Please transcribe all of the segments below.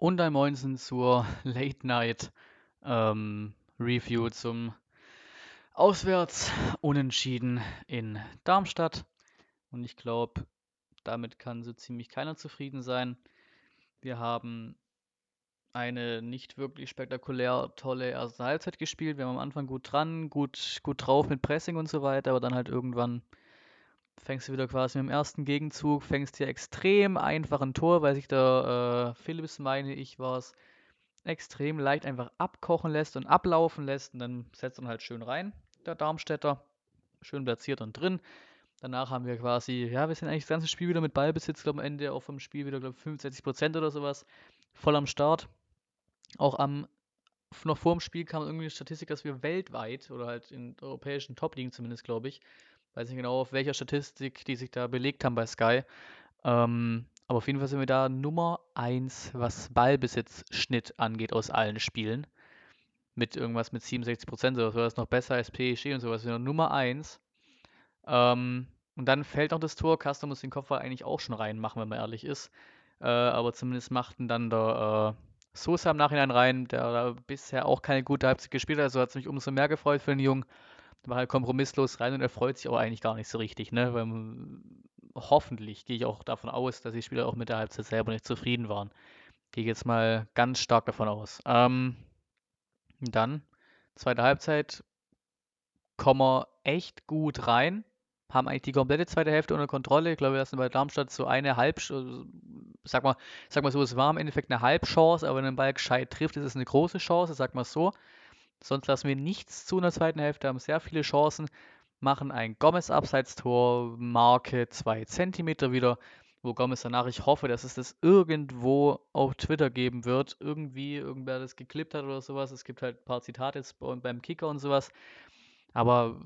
und ein Moinsen zur Late Night ähm, Review zum Auswärts Unentschieden in Darmstadt. Und ich glaube, damit kann so ziemlich keiner zufrieden sein. Wir haben eine nicht wirklich spektakulär tolle erste Halbzeit gespielt. Wir haben am Anfang gut dran, gut, gut drauf mit Pressing und so weiter, aber dann halt irgendwann fängst du wieder quasi mit dem ersten Gegenzug, fängst hier extrem einfach ein Tor, weil sich der äh, Philips, meine ich, war es, extrem leicht einfach abkochen lässt und ablaufen lässt und dann setzt er halt schön rein, der Darmstädter. Schön platziert und drin. Danach haben wir quasi, ja, wir sind eigentlich das ganze Spiel wieder mit Ballbesitz, glaube am Ende auch vom Spiel wieder, glaube ich, 65% oder sowas. Voll am Start. Auch am, noch vor dem Spiel kam irgendwie eine Statistik, dass wir weltweit oder halt in europäischen Top-Ligen zumindest, glaube ich, weiß nicht genau auf welcher Statistik die sich da belegt haben bei Sky. Ähm, aber auf jeden Fall sind wir da Nummer 1, was Ballbesitzschnitt angeht aus allen Spielen. Mit irgendwas mit 67 Prozent oder so. Das noch besser als PSG und sowas. Wir sind Nummer 1. Ähm, und dann fällt noch das Tor. Castro muss den Kopfball eigentlich auch schon reinmachen, wenn man ehrlich ist. Äh, aber zumindest machten dann der äh, Sosa im Nachhinein rein, der bisher auch keine gute Halbzeit gespielt hat. Also hat es mich umso mehr gefreut für den Jungen war halt kompromisslos rein und er freut sich auch eigentlich gar nicht so richtig, ne? Weil hoffentlich gehe ich auch davon aus, dass die Spieler auch mit der Halbzeit selber nicht zufrieden waren. Gehe jetzt mal ganz stark davon aus. Ähm, dann, zweite Halbzeit, kommen wir echt gut rein. Haben eigentlich die komplette zweite Hälfte unter Kontrolle. Ich glaube, wir lassen bei Darmstadt so eine Halb, sag mal, sag mal so, es war im Endeffekt eine Halbchance, aber wenn ein Ball gescheit trifft, ist es eine große Chance, sag mal so. Sonst lassen wir nichts zu in der zweiten Hälfte, haben sehr viele Chancen, machen ein Gomez-Abseitstor, Marke 2 cm wieder, wo Gomez danach, ich hoffe, dass es das irgendwo auf Twitter geben wird, irgendwie irgendwer das geklippt hat oder sowas. Es gibt halt ein paar Zitate beim Kicker und sowas, aber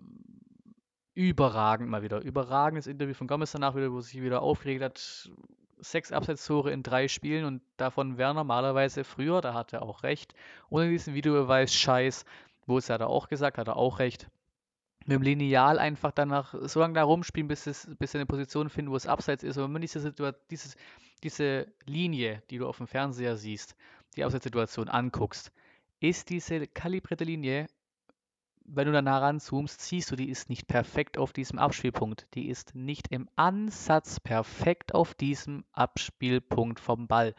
überragend mal wieder. Überragendes Interview von Gomez danach wieder, wo sich wieder aufgeregt hat. Sechs Abseitstore in drei Spielen und davon wäre normalerweise früher, da hat er auch recht, ohne diesen Videobeweis Scheiß, wo es hat er auch gesagt, hat er auch recht, mit dem Lineal einfach danach so lange da rumspielen, bis, es, bis sie eine Position finden, wo es abseits ist. Aber wenn man diese, dieses, diese Linie, die du auf dem Fernseher siehst, die Abseitssituation anguckst, ist diese kalibrierte Linie wenn du da nah ranzoomst, siehst du, die ist nicht perfekt auf diesem Abspielpunkt. Die ist nicht im Ansatz perfekt auf diesem Abspielpunkt vom Ball.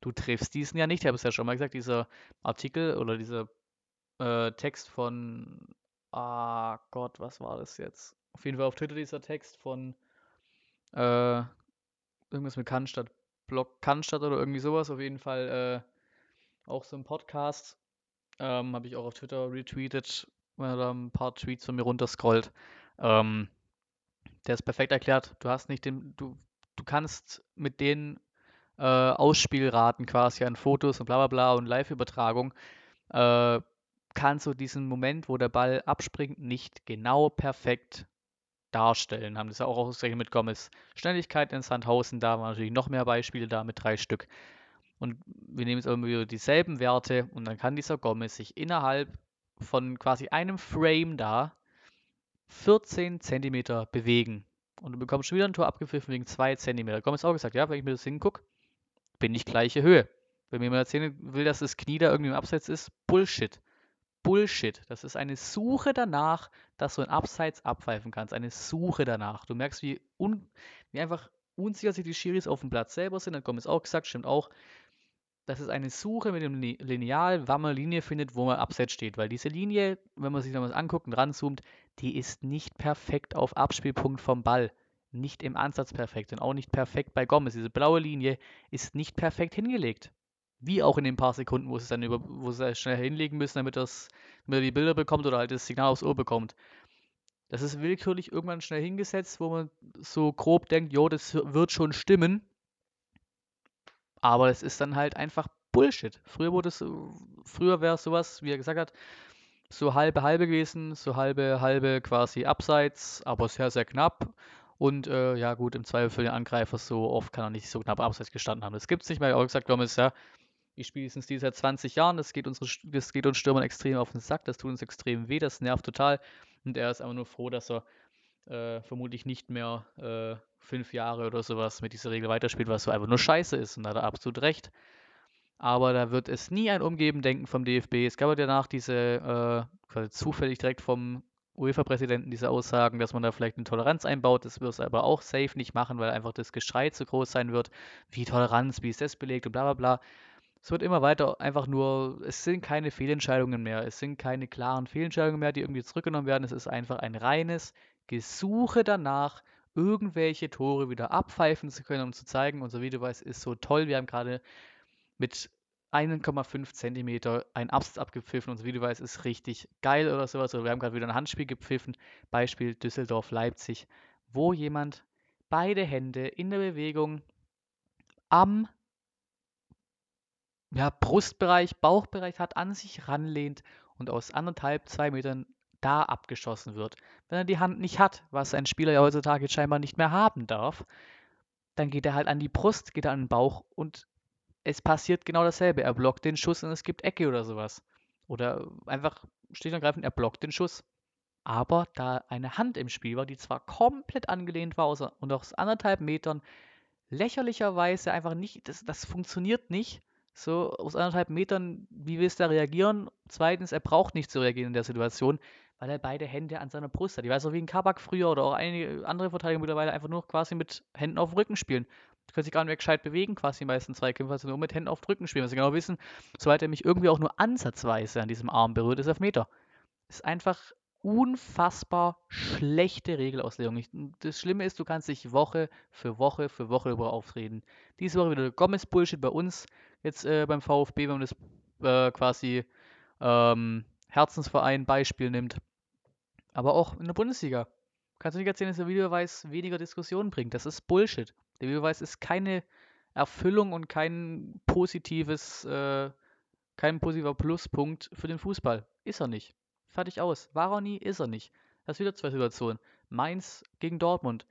Du triffst diesen ja nicht. Ich habe es ja schon mal gesagt, dieser Artikel oder dieser äh, Text von, ah Gott, was war das jetzt? Auf jeden Fall auf Twitter dieser Text von äh, irgendwas mit Cannstatt, Blog Cannstatt oder irgendwie sowas. Auf jeden Fall äh, auch so ein Podcast. Ähm, habe ich auch auf Twitter retweetet wenn er da ein paar Tweets von mir runterscrollt. Ähm, der ist perfekt erklärt. Du hast nicht den, du, du kannst mit den äh, Ausspielraten quasi an Fotos und bla bla bla und Live-Übertragung, äh, kannst du diesen Moment, wo der Ball abspringt, nicht genau perfekt darstellen. Haben das ja auch ausgerechnet mit Gomez. Schnelligkeit in Sandhausen, da waren natürlich noch mehr Beispiele da mit drei Stück. Und wir nehmen jetzt wieder dieselben Werte und dann kann dieser Gomez sich innerhalb von quasi einem Frame da 14 cm bewegen. Und du bekommst schon wieder ein Tor abgepfiffen wegen 2 cm. Da kommt es auch gesagt, ja, wenn ich mir das hingucke, bin ich gleiche Höhe. Wenn mir jemand erzählen will, dass das Knie da irgendwie im Abseits ist, Bullshit. Bullshit. Das ist eine Suche danach, dass du ein Abseits abpfeifen kannst. Eine Suche danach. Du merkst, wie, un, wie einfach unsicher sich die Schiris auf dem Platz selber sind. Dann kommt es auch gesagt, stimmt auch dass es eine Suche mit dem Lineal, wann man Linie findet, wo man abseits steht. Weil diese Linie, wenn man sich noch was anguckt und ranzoomt, die ist nicht perfekt auf Abspielpunkt vom Ball. Nicht im Ansatz perfekt und auch nicht perfekt bei Gomez. Diese blaue Linie ist nicht perfekt hingelegt. Wie auch in den paar Sekunden, wo sie es dann über, wo sie schnell hinlegen müssen, damit, das, damit er die Bilder bekommt oder halt das Signal aufs Ohr bekommt. Das ist willkürlich irgendwann schnell hingesetzt, wo man so grob denkt, jo, das wird schon stimmen. Aber es ist dann halt einfach Bullshit. Früher es, früher wäre sowas, wie er gesagt hat, so halbe halbe gewesen, so halbe halbe quasi abseits, aber sehr, sehr knapp. Und äh, ja gut, im Zweifel für den Angreifer so oft kann er nicht so knapp abseits gestanden haben. Das gibt es nicht mehr. Auch gesagt, Gomez, ja, ich spiele diesen Stil seit 20 Jahren, das geht, unsere, das geht uns Stürmern extrem auf den Sack, das tut uns extrem weh, das nervt total. Und er ist einfach nur froh, dass er äh, vermutlich nicht mehr äh, fünf Jahre oder sowas mit dieser Regel weiterspielt, was so einfach nur scheiße ist. Und da hat er absolut recht. aber da wird es nie ein Umgeben-Denken vom DFB. Es gab ja danach diese, äh, zufällig direkt vom UEFA-Präsidenten diese Aussagen, dass man da vielleicht eine Toleranz einbaut. Das wird es aber auch safe nicht machen, weil einfach das Geschrei zu groß sein wird. Wie Toleranz, wie ist das belegt und bla bla bla. Es wird immer weiter einfach nur, es sind keine Fehlentscheidungen mehr, es sind keine klaren Fehlentscheidungen mehr, die irgendwie zurückgenommen werden. Es ist einfach ein reines Gesuche danach, irgendwelche Tore wieder abpfeifen zu können, um zu zeigen, unser Videobeweis ist so toll. Wir haben gerade mit 1,5 cm ein Absatz abgepfiffen. Unser Videobeweis ist richtig geil oder sowas. Oder wir haben gerade wieder ein Handspiel gepfiffen. Beispiel Düsseldorf-Leipzig, wo jemand beide Hände in der Bewegung am ja, Brustbereich, Bauchbereich hat, an sich ranlehnt und aus anderthalb, zwei Metern da abgeschossen wird. Wenn er die Hand nicht hat, was ein Spieler ja heutzutage scheinbar nicht mehr haben darf, dann geht er halt an die Brust, geht er an den Bauch und es passiert genau dasselbe. Er blockt den Schuss und es gibt Ecke oder sowas. Oder einfach schlicht und ergreifend, er blockt den Schuss. Aber da eine Hand im Spiel war, die zwar komplett angelehnt war und aus anderthalb Metern lächerlicherweise einfach nicht, das, das funktioniert nicht. So aus anderthalb Metern, wie willst du da reagieren? Zweitens, er braucht nicht zu reagieren in der Situation, weil er beide Hände an seiner Brust hat. Ich weiß auch wie ein Kabak früher oder auch einige andere Verteidiger mittlerweile einfach nur quasi mit Händen auf dem Rücken spielen. Die können sich gar nicht mehr gescheit bewegen, quasi die meisten Zweikämpfer, also nur mit Händen auf dem Rücken spielen. Weil sie genau wissen, sobald er mich irgendwie auch nur ansatzweise an diesem Arm berührt, ist er auf Meter. Ist einfach unfassbar schlechte Regelauslegung. Ich, das Schlimme ist, du kannst dich Woche für Woche für Woche darüber aufreden. Diese Woche wieder Gomez-Bullshit bei uns, jetzt äh, beim VfB, wenn man das äh, quasi ähm, Herzensverein Beispiel nimmt. Aber auch in der Bundesliga. Kannst du nicht erzählen, dass der Videobeweis weniger Diskussionen bringt. Das ist Bullshit. Der Videobeweis ist keine Erfüllung und kein positives, äh, kein positiver Pluspunkt für den Fußball. Ist er nicht. Fertig aus. War er nie, ist er nicht. Das sind wieder zwei Situationen. Mainz gegen Dortmund.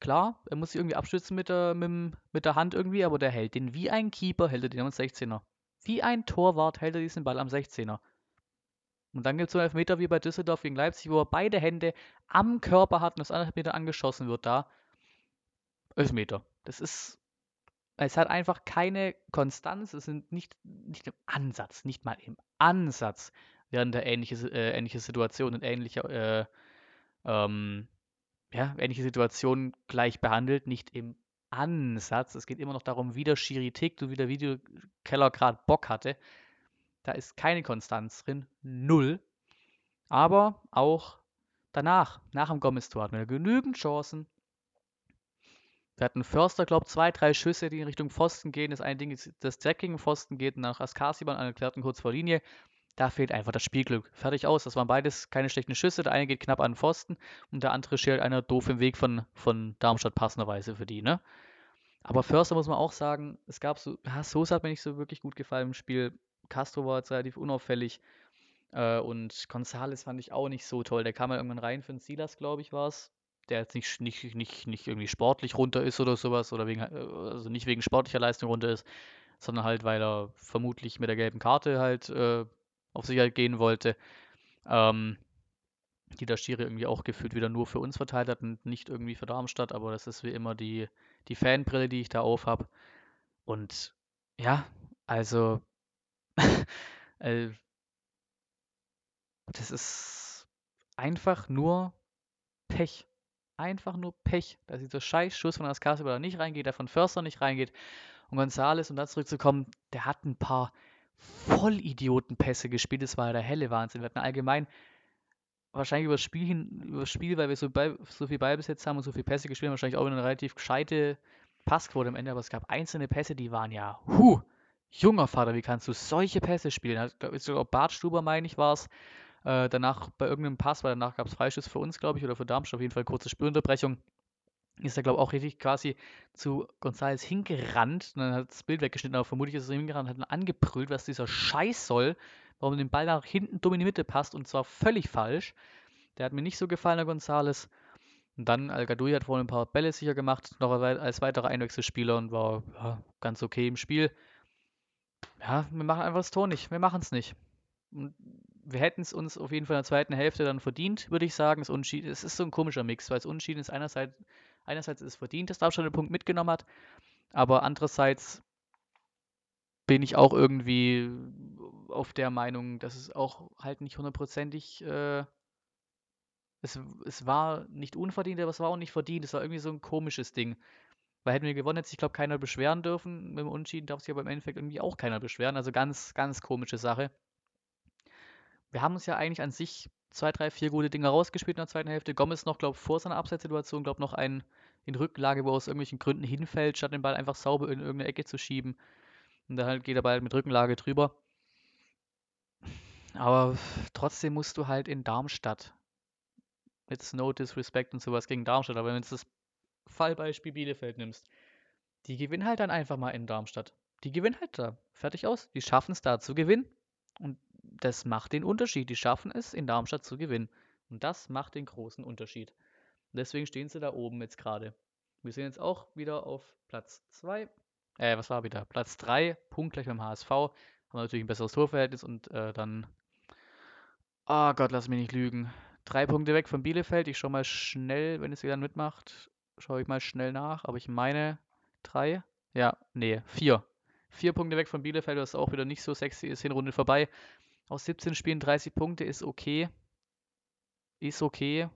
Klar, er muss sich irgendwie abstützen mit der, mit, mit der Hand irgendwie, aber der hält den wie ein Keeper, hält er den am 16er. Wie ein Torwart hält er diesen Ball am 16er. Und dann gibt es so einen Elfmeter wie bei Düsseldorf gegen Leipzig, wo er beide Hände am Körper hat und das anderthalb Meter angeschossen wird da. Elfmeter. Das ist. Es hat einfach keine Konstanz. Es sind nicht, nicht im Ansatz, nicht mal im Ansatz werden da ähnliche, äh, ähnliche Situationen und ähnliche, äh, ähm, ja, ähnliche Situationen gleich behandelt, nicht im Ansatz. Es geht immer noch darum, wie der Schiri tickt und wie der Videokeller gerade Bock hatte. Da ist keine Konstanz drin, null. Aber auch danach, nach dem Gomez-Tor, hatten wir genügend Chancen. Wir hatten Förster, glaube ich, zwei, drei Schüsse, die in Richtung Pfosten gehen. Das eine Ding ist, das direkt gegen Pfosten geht, nach Askasiban, eine klärten kurz vor Linie. Da fehlt einfach das Spielglück. Fertig aus. Das waren beides keine schlechten Schüsse. Der eine geht knapp an den Pfosten und der andere schält einer doof im Weg von, von Darmstadt passenderweise für die, ne? Aber Förster muss man auch sagen, es gab so, ja, Sosa hat mir nicht so wirklich gut gefallen im Spiel. Castro war jetzt relativ unauffällig. Äh, und Gonzales fand ich auch nicht so toll. Der kam ja irgendwann rein für den Silas, glaube ich, war es. Der jetzt nicht, nicht, nicht, nicht irgendwie sportlich runter ist oder sowas. Oder wegen, äh, also nicht wegen sportlicher Leistung runter ist, sondern halt, weil er vermutlich mit der gelben Karte halt äh, auf Sicherheit gehen wollte. Ähm, die der Schiri irgendwie auch gefühlt wieder nur für uns verteilt hat und nicht irgendwie für Darmstadt, aber das ist wie immer die, die Fanbrille, die ich da auf habe. Und ja, also äh, das ist einfach nur Pech. Einfach nur Pech, dass dieser Scheißschuss von Ascasio da nicht reingeht, der von Förster nicht reingeht. Und Gonzales, um da zurückzukommen, der hat ein paar Vollidiotenpässe gespielt. Das war ja der helle Wahnsinn. Wir hatten allgemein wahrscheinlich über das Spiel hin, über Spiel, weil wir so, bei, so viel Ballbesitz haben und so viele Pässe gespielt haben, wahrscheinlich auch eine relativ gescheite Passquote am Ende, aber es gab einzelne Pässe, die waren ja, huh, junger Vater, wie kannst du solche Pässe spielen? Da ist sogar Bart Stuber, meine ich, war es. Äh, danach bei irgendeinem Pass, weil danach gab es Freischuss für uns, glaube ich, oder für Darmstadt, auf jeden Fall kurze Spielunterbrechung. Ist er, glaube ich, auch richtig quasi zu González hingerannt und dann hat das Bild weggeschnitten, aber vermutlich ist er hingerannt und hat ihn angebrüllt, was dieser Scheiß soll, warum den Ball nach hinten dumm in die Mitte passt und zwar völlig falsch. Der hat mir nicht so gefallen, der González. Und dann Al hat vorhin ein paar Bälle sicher gemacht, noch als weiterer Einwechselspieler und war ja, ganz okay im Spiel. Ja, wir machen einfach das Tor nicht. Wir machen es nicht. Und wir hätten es uns auf jeden Fall in der zweiten Hälfte dann verdient, würde ich sagen. Es ist so ein komischer Mix, weil es Unschieden ist einerseits, einerseits ist es verdient, dass Darmstadt den Punkt mitgenommen hat, aber andererseits bin ich auch irgendwie auf der Meinung, dass es auch halt nicht hundertprozentig, äh, es, es war nicht unverdient, aber es war auch nicht verdient. Es war irgendwie so ein komisches Ding. Weil hätten wir gewonnen, hätte sich, glaube keiner beschweren dürfen. Mit dem Unentschieden darf sich aber im Endeffekt irgendwie auch keiner beschweren. Also ganz, ganz komische Sache. Wir haben uns ja eigentlich an sich zwei, drei, vier gute Dinge rausgespielt in der zweiten Hälfte. Gomez noch, glaube ich, vor seiner Abseitssituation, glaube noch einen in Rücklage, wo er aus irgendwelchen Gründen hinfällt, statt den Ball einfach sauber in irgendeine Ecke zu schieben. Und dann halt geht der Ball mit Rückenlage drüber. Aber trotzdem musst du halt in Darmstadt. It's no disrespect und sowas gegen Darmstadt, aber wenn du jetzt das Fallbeispiel Bielefeld nimmst, die gewinnen halt dann einfach mal in Darmstadt. Die gewinnen halt da. Fertig aus. Die schaffen es da zu gewinnen. Und das macht den Unterschied. Die schaffen es, in Darmstadt zu gewinnen. Und das macht den großen Unterschied. Deswegen stehen sie da oben jetzt gerade. Wir sind jetzt auch wieder auf Platz 2. Äh, was war wieder? Platz 3, punktgleich beim HSV. Haben wir natürlich ein besseres Torverhältnis und äh, dann. Oh Gott, lass mich nicht lügen. Drei Punkte weg von Bielefeld. Ich schaue mal schnell, wenn es wieder mitmacht, schaue ich mal schnell nach. Aber ich meine drei. Ja, nee, vier. Vier Punkte weg von Bielefeld, was auch wieder nicht so sexy ist. Hinrunde vorbei. Aus 17 Spielen 30 Punkte ist okay. Ist okay.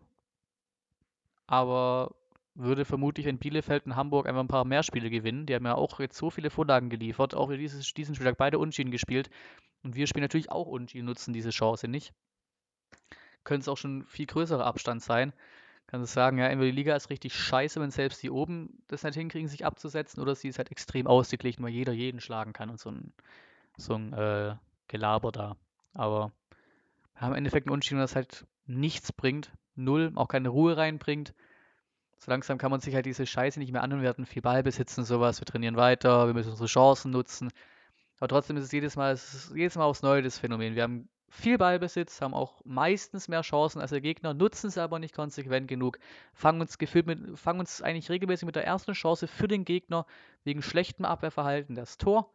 Aber würde vermutlich, wenn Bielefeld und Hamburg einfach ein paar mehr Spiele gewinnen, die haben ja auch jetzt so viele Vorlagen geliefert, auch dieses, diesen Spieltag beide Unschieden gespielt. Und wir spielen natürlich auch Unschieden, nutzen diese Chance nicht. Könnte es auch schon viel größerer Abstand sein. Kannst du sagen, ja, entweder die Liga ist richtig scheiße, wenn selbst die oben das nicht hinkriegen, sich abzusetzen, oder sie ist halt extrem ausgeglichen, weil jeder jeden schlagen kann und so ein, so ein äh, Gelaber da. Aber wir haben im Endeffekt ein Unentschieden, das halt nichts bringt, null, auch keine Ruhe reinbringt. So langsam kann man sich halt diese Scheiße nicht mehr anhören. Wir hatten viel Ballbesitz und sowas, wir trainieren weiter, wir müssen unsere Chancen nutzen. Aber trotzdem ist es jedes Mal, es jedes Mal aufs Neue das Phänomen. Wir haben viel Ballbesitz, haben auch meistens mehr Chancen als der Gegner, nutzen sie aber nicht konsequent genug, fangen uns gefühlt mit, fangen uns eigentlich regelmäßig mit der ersten Chance für den Gegner wegen schlechtem Abwehrverhalten das Tor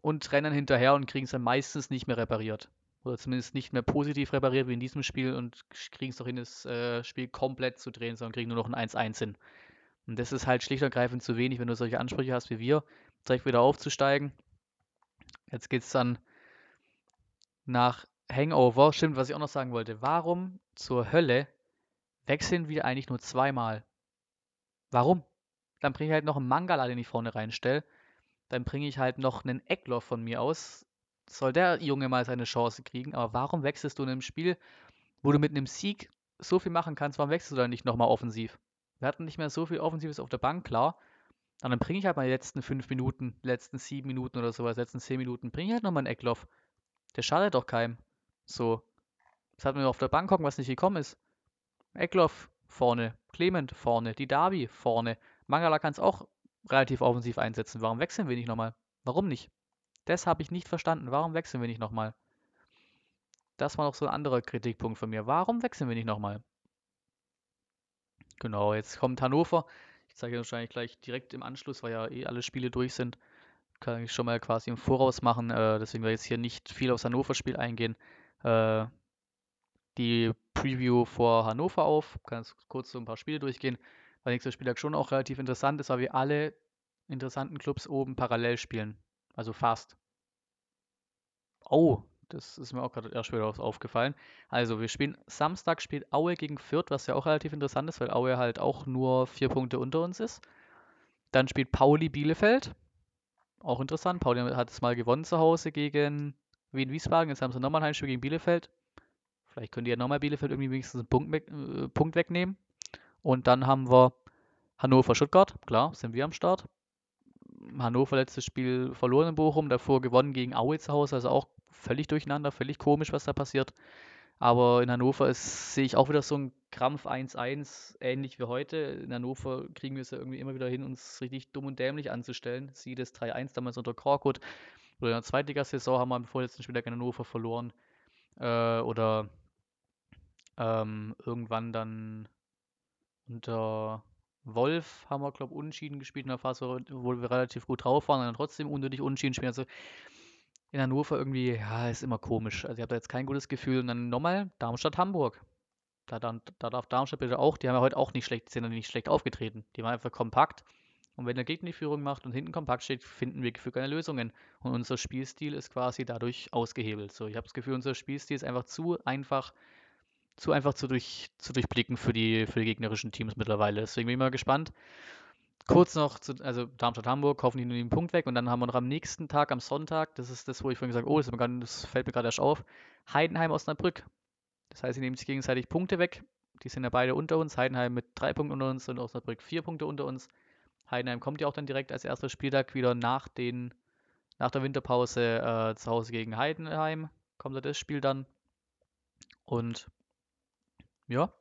und rennen hinterher und kriegen es dann meistens nicht mehr repariert. Oder zumindest nicht mehr positiv repariert wie in diesem Spiel und kriegen es doch hin, das äh, Spiel komplett zu drehen, sondern kriegen nur noch ein 1-1 hin. Und das ist halt schlicht und ergreifend zu wenig, wenn du solche Ansprüche hast wie wir, direkt wieder aufzusteigen. Jetzt geht es dann nach Hangover. Stimmt, was ich auch noch sagen wollte. Warum zur Hölle wechseln wir eigentlich nur zweimal? Warum? Dann bringe ich halt noch einen Mangala, den ich vorne reinstelle. Dann bringe ich halt noch einen Eckloff von mir aus. Soll der Junge mal seine Chance kriegen. Aber warum wechselst du in einem Spiel, wo du mit einem Sieg so viel machen kannst? Warum wechselst du dann nicht nochmal offensiv? Wir hatten nicht mehr so viel Offensives auf der Bank, klar. Und dann bringe ich halt mal die letzten fünf Minuten, letzten sieben Minuten oder sowas, letzten zehn Minuten, bringe ich halt nochmal einen Eckloff. Der schadet doch keinem. So. Das hat man auf der Bank gucken, was nicht gekommen ist. Eckloff vorne, Clement vorne, die Darby vorne. Mangala kann es auch relativ offensiv einsetzen. Warum wechseln wir nicht nochmal? Warum nicht? Das habe ich nicht verstanden. Warum wechseln wir nicht nochmal? Das war noch so ein anderer Kritikpunkt von mir. Warum wechseln wir nicht nochmal? Genau, jetzt kommt Hannover. Ich zeige wahrscheinlich gleich direkt im Anschluss, weil ja eh alle Spiele durch sind kann ich schon mal quasi im Voraus machen. Äh, deswegen werde ich jetzt hier nicht viel aufs Hannover-Spiel eingehen. Äh, die Preview vor Hannover auf. Ganz kurz so ein paar Spiele durchgehen, weil nächster Spieltag schon auch relativ interessant ist, weil wir alle interessanten Clubs oben parallel spielen. Also fast. Oh, das ist mir auch gerade erst wieder aufgefallen. Also, wir spielen Samstag spielt Aue gegen Fürth, was ja auch relativ interessant ist, weil Aue halt auch nur vier Punkte unter uns ist. Dann spielt Pauli Bielefeld. Auch interessant. Pauli hat es mal gewonnen zu Hause gegen Wien Wiesbaden. Jetzt haben sie nochmal ein Heimspiel gegen Bielefeld. Vielleicht können die ja nochmal Bielefeld irgendwie wenigstens einen Punkt, weg, äh, Punkt wegnehmen. Und dann haben wir Hannover-Stuttgart. Klar, sind wir am Start. Hannover letztes Spiel verloren in Bochum, davor gewonnen gegen Aue zu Hause, also auch völlig durcheinander, völlig komisch, was da passiert. Aber in Hannover sehe ich auch wieder so ein Krampf 1-1, ähnlich wie heute. In Hannover kriegen wir es ja irgendwie immer wieder hin, uns richtig dumm und dämlich anzustellen. Sieh das 3-1 damals unter Korkut. Oder in der Zweitligasaison haben wir am vorletzten Spieltag in Hannover verloren. Äh, oder ähm, irgendwann dann unter Wolf haben wir, glaube ich, unentschieden gespielt in der Phase, wo wir relativ gut drauf waren und dann trotzdem unnötig unentschieden spielen. Also in Hannover irgendwie, ja, ist immer komisch. Also ich habe da jetzt kein gutes Gefühl. Und dann nochmal Darmstadt-Hamburg. Da, da, da, darf Darmstadt bitte auch, die haben ja heute auch nicht schlecht, sind ja nicht schlecht aufgetreten. Die waren einfach kompakt, Und wenn der Gegner die Führung macht und hinten kompakt steht, finden wir für keine Lösungen. Und unser Spielstil ist quasi dadurch ausgehebelt. So, ich habe das Gefühl, unser Spielstil ist einfach zu einfach, zu einfach zu, durch, zu durchblicken für die, für die gegnerischen Teams mittlerweile. Deswegen bin ich mal gespannt. Kurz noch zu, also Darmstadt-Hamburg, kaufen die nur den Punkt weg und dann haben wir noch am nächsten Tag, am Sonntag, das ist das, wo ich vorhin gesagt habe, oh, das, grad, das fällt mir gerade erst auf, Heidenheim-Osnabrück. Das heißt, sie nehmen sich gegenseitig Punkte weg. Die sind ja beide unter uns. Heidenheim mit drei Punkten unter uns und Osnabrück vier Punkte unter uns. Heidenheim kommt ja auch dann direkt als erster Spieltag wieder nach, den, nach der Winterpause äh, zu Hause gegen Heidenheim. Kommt da das Spiel dann. Und ja.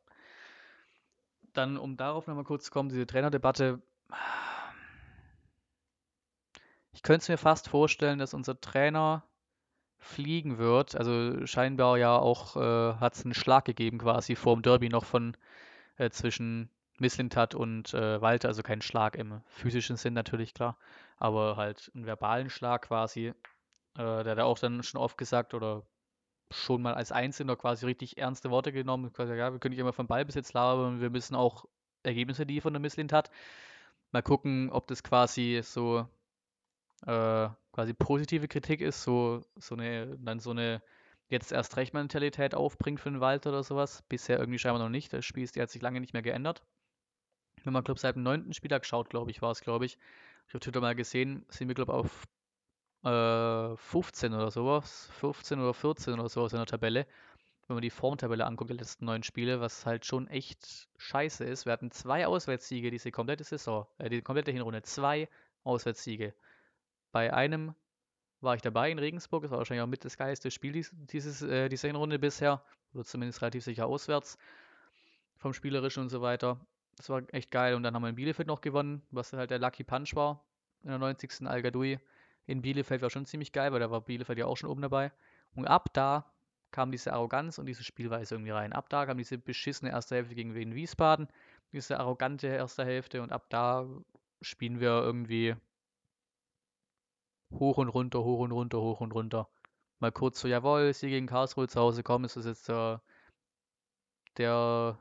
Dann, um darauf nochmal kurz zu kommen, diese Trainerdebatte. Ich könnte es mir fast vorstellen, dass unser Trainer fliegen wird. Also scheinbar ja auch äh, hat es einen Schlag gegeben quasi vor dem Derby noch von äh, zwischen Misslintat und äh, Walter, also kein Schlag im physischen Sinn natürlich, klar, aber halt einen verbalen Schlag quasi. Äh, der hat auch dann schon oft gesagt oder schon mal als Einzelner quasi richtig ernste Worte genommen. Quasi, ja, wir können nicht immer vom Ballbesitz labern, wir müssen auch Ergebnisse liefern, der Misslintat. Mal gucken, ob das quasi so äh, quasi positive Kritik ist, so, so eine, dann so eine jetzt erst recht Mentalität aufbringt für den Walter oder sowas. Bisher irgendwie scheinbar noch nicht. Das Spiel ist, hat sich lange nicht mehr geändert wenn man, glaube seit dem neunten Spieltag schaut, glaube ich, war es, glaube ich. Ich habe Twitter mal gesehen, sind wir, glaube ich, auf äh, 15 oder sowas. 15 oder 14 oder sowas in der Tabelle. Wenn man die Formtabelle anguckt, die letzten neun Spiele, was halt schon echt scheiße ist. Wir hatten zwei Auswärtssiege diese komplette Saison, äh, die komplette Hinrunde. Zwei Auswärtssiege. Bei einem war ich dabei in Regensburg. Das war wahrscheinlich auch mit das geilste Spiel dieses, äh, dieser Hinrunde bisher. Oder zumindest relativ sicher auswärts. Vom Spielerischen und so weiter. Das war echt geil. Und dann haben wir in Bielefeld noch gewonnen, was halt der Lucky Punch war. In der 90. Al Gadoui. In Bielefeld war schon ziemlich geil, weil da war Bielefeld ja auch schon oben dabei. Und ab da kam diese Arroganz und diese Spielweise irgendwie rein. Ab da kam diese beschissene erste Hälfte gegen Wien Wiesbaden, diese arrogante erste Hälfte und ab da spielen wir irgendwie hoch und runter, hoch und runter, hoch und runter. Mal kurz so, jawohl, sie gegen Karlsruhe zu Hause kommen, ist das jetzt der, der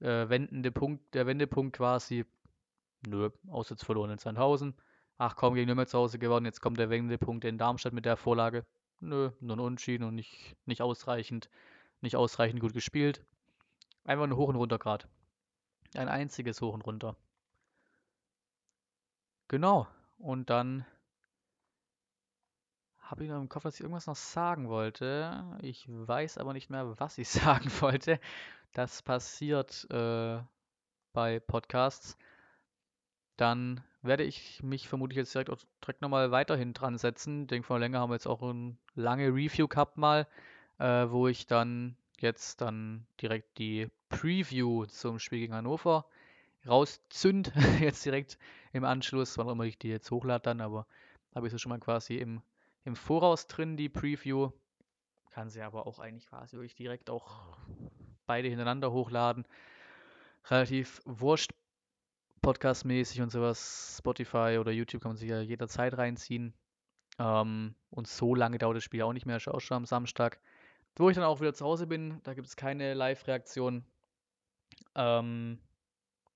äh, wendende Punkt, der Wendepunkt quasi. Nö, Auswärts verloren in Sandhausen. Ach komm, gegen Nürnberg zu Hause gewonnen. Jetzt kommt der Wendepunkt in Darmstadt mit der Vorlage. Nö, nur ein Unentschieden und nicht, nicht ausreichend, nicht ausreichend gut gespielt. Einfach ein Hoch und Runter gerade. Ein einziges Hoch und Runter. Genau. Und dann habe ich noch im Kopf, dass ich irgendwas noch sagen wollte. Ich weiß aber nicht mehr, was ich sagen wollte. Das passiert äh, bei Podcasts. Dann werde ich mich vermutlich jetzt direkt, direkt nochmal weiterhin dran setzen. Ich denke, vor länger haben wir jetzt auch eine lange Review gehabt mal, äh, wo ich dann jetzt dann direkt die Preview zum Spiel gegen Hannover rauszünd. jetzt direkt im Anschluss, wann auch immer ich die jetzt hochlade dann, aber habe ich sie schon mal quasi im im Voraus drin, die Preview. Kann sie aber auch eigentlich quasi wirklich direkt auch beide hintereinander hochladen. Relativ wurscht, podcastmäßig und sowas. Spotify oder YouTube kann man sich ja jederzeit reinziehen. Ähm, und so lange dauert das Spiel auch nicht mehr, auch schon am Samstag. Wo ich dann auch wieder zu Hause bin, da gibt es keine Live-Reaktion. Ähm,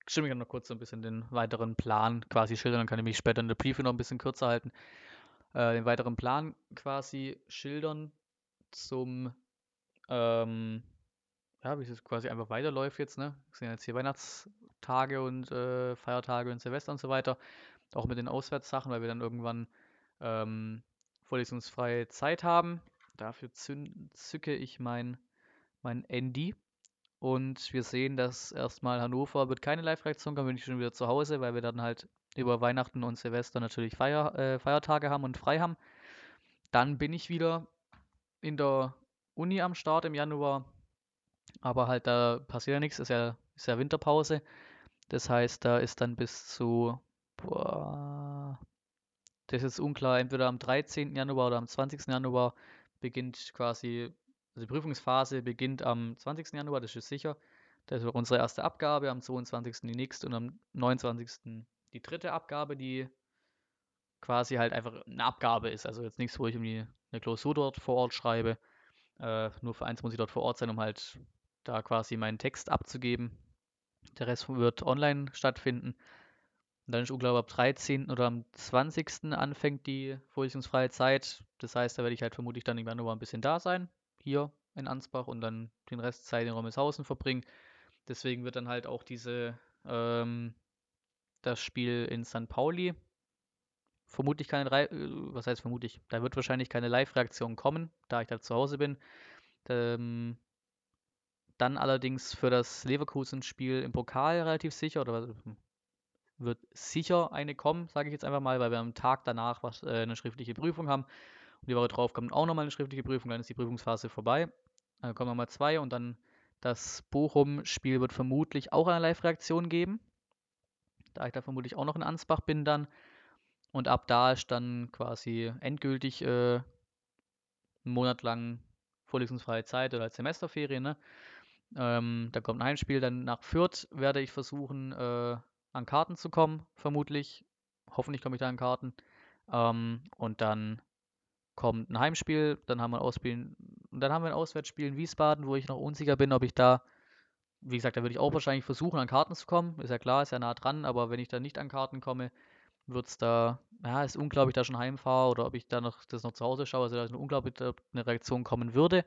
stimme ich noch kurz so ein bisschen den weiteren Plan quasi schildern, dann kann ich mich später in der Preview noch ein bisschen kürzer halten äh, den weiteren Plan quasi schildern zum, ähm, ja, wie es quasi einfach weiterläuft jetzt, ne? Es sind jetzt hier Weihnachtstage und äh, Feiertage und Silvester und so weiter. Auch mit den Auswärtssachen, weil wir dann irgendwann ähm, vorlesungsfreie Zeit haben. Dafür zücke ich mein, mein Handy. Und wir sehen, dass erstmal Hannover wird keine Live-Reaktion, dann bin ich schon wieder zu Hause, weil wir dann halt über Weihnachten und Silvester natürlich Feier, äh, Feiertage haben und frei haben. Dann bin ich wieder in der Uni am Start im Januar. Aber halt, da passiert ja nichts, ist ja, ist ja Winterpause. Das heißt, da ist dann bis zu, boah, das ist unklar, entweder am 13. Januar oder am 20. Januar beginnt quasi, also die Prüfungsphase beginnt am 20. Januar, das ist sicher. Das ist unsere erste Abgabe, am 22. die nächste und am 29 die dritte Abgabe, die quasi halt einfach eine Abgabe ist. Also jetzt nichts, wo ich irgendwie eine Klausur dort vor Ort schreibe. Äh, nur für eins muss ich dort vor Ort sein, um halt da quasi meinen Text abzugeben. Der Rest wird online stattfinden. Und dann ist Urlaub ab 13. oder am 20. anfängt die vorlesungsfreie Zeit. Das heißt, da werde ich halt vermutlich dann im Januar ein bisschen da sein, hier in Ansbach und dann den Rest Zeit in Rommelshausen verbringen. Deswegen wird dann halt auch diese, ähm, das Spiel in St. Pauli vermutlich keine, Re äh, was heißt vermutlich, da wird wahrscheinlich keine Live-Reaktion kommen, da ich da zu Hause bin. Ähm, dann allerdings für das Leverkusen-Spiel im Pokal relativ sicher, oder wird sicher eine kommen, sage ich jetzt einfach mal, weil wir am Tag danach was, äh, eine schriftliche Prüfung haben. Und die Woche drauf kommt auch nochmal eine schriftliche Prüfung, dann ist die Prüfungsphase vorbei. Dann kommen nochmal zwei und dann das Bochum-Spiel wird vermutlich auch eine Live-Reaktion geben. Da ich da vermutlich auch noch in Ansbach bin dann. Und ab da ist dann quasi endgültig äh, einen Monat lang vorlesungsfreie Zeit oder als Semesterferien. Ne? Ähm, da kommt ein Heimspiel. Dann nach Fürth werde ich versuchen, äh, an Karten zu kommen, vermutlich. Hoffentlich komme ich da an Karten. Ähm, und dann kommt ein Heimspiel, dann haben wir ein Ausspiel, und dann haben wir ein Auswärtsspiel in Wiesbaden, wo ich noch unsicher bin, ob ich da, wie gesagt, da würde ich auch wahrscheinlich versuchen, an Karten zu kommen. Ist ja klar, ist ja nah dran, aber wenn ich da nicht an Karten komme, wird es da, ja, ist unglaublich, da schon heimfahre oder ob ich da noch das noch zu Hause schaue, also da ist eine unglaublich eine Reaktion kommen würde.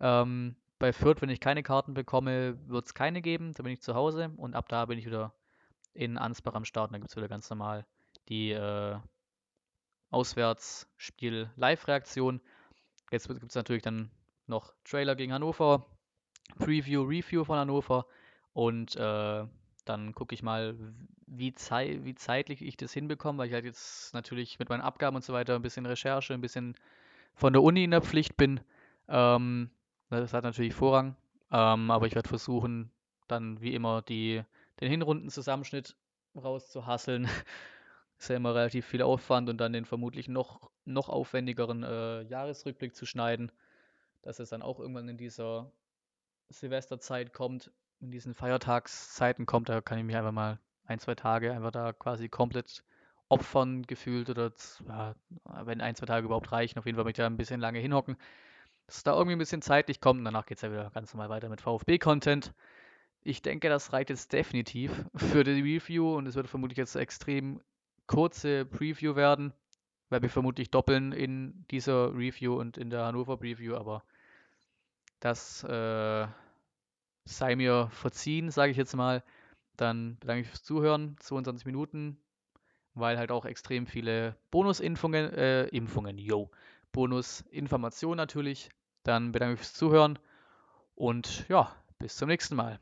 Ähm, bei Fürth, wenn ich keine Karten bekomme, wird es keine geben, da bin ich zu Hause und ab da bin ich wieder in Ansbach am Start. Da gibt es wieder ganz normal die äh, Auswärtsspiel-Live-Reaktion. Jetzt gibt es natürlich dann noch Trailer gegen Hannover, Preview, Review von Hannover und äh, dann gucke ich mal, wie, zei wie zeitlich ich das hinbekomme, weil ich halt jetzt natürlich mit meinen Abgaben und so weiter ein bisschen Recherche, ein bisschen von der Uni in der Pflicht bin. Ähm, das hat natürlich Vorrang, ähm, aber ich werde versuchen, dann wie immer die den Hinrundenzusammenschnitt rauszuhasseln. ist ja immer relativ viel Aufwand und dann den vermutlich noch, noch aufwendigeren äh, Jahresrückblick zu schneiden, dass es dann auch irgendwann in dieser Silvesterzeit kommt, in diesen Feiertagszeiten kommt, da kann ich mich einfach mal ein, zwei Tage einfach da quasi komplett opfern gefühlt oder ja, wenn ein, zwei Tage überhaupt reichen, auf jeden Fall mich da ein bisschen lange hinhocken, dass da irgendwie ein bisschen zeitlich kommt danach geht es ja wieder ganz normal weiter mit VfB-Content. Ich denke, das reicht jetzt definitiv für die Review und es wird vermutlich jetzt extrem kurze Preview werden, weil wir vermutlich doppeln in dieser Review und in der Hannover Preview, aber das äh, sei mir verziehen, sage ich jetzt mal. Dann bedanke ich fürs Zuhören, 22 Minuten, weil halt auch extrem viele Bonusimpfungen, äh, Impfungen, yo, Bonusinformationen natürlich. Dann bedanke ich fürs Zuhören und ja, bis zum nächsten Mal.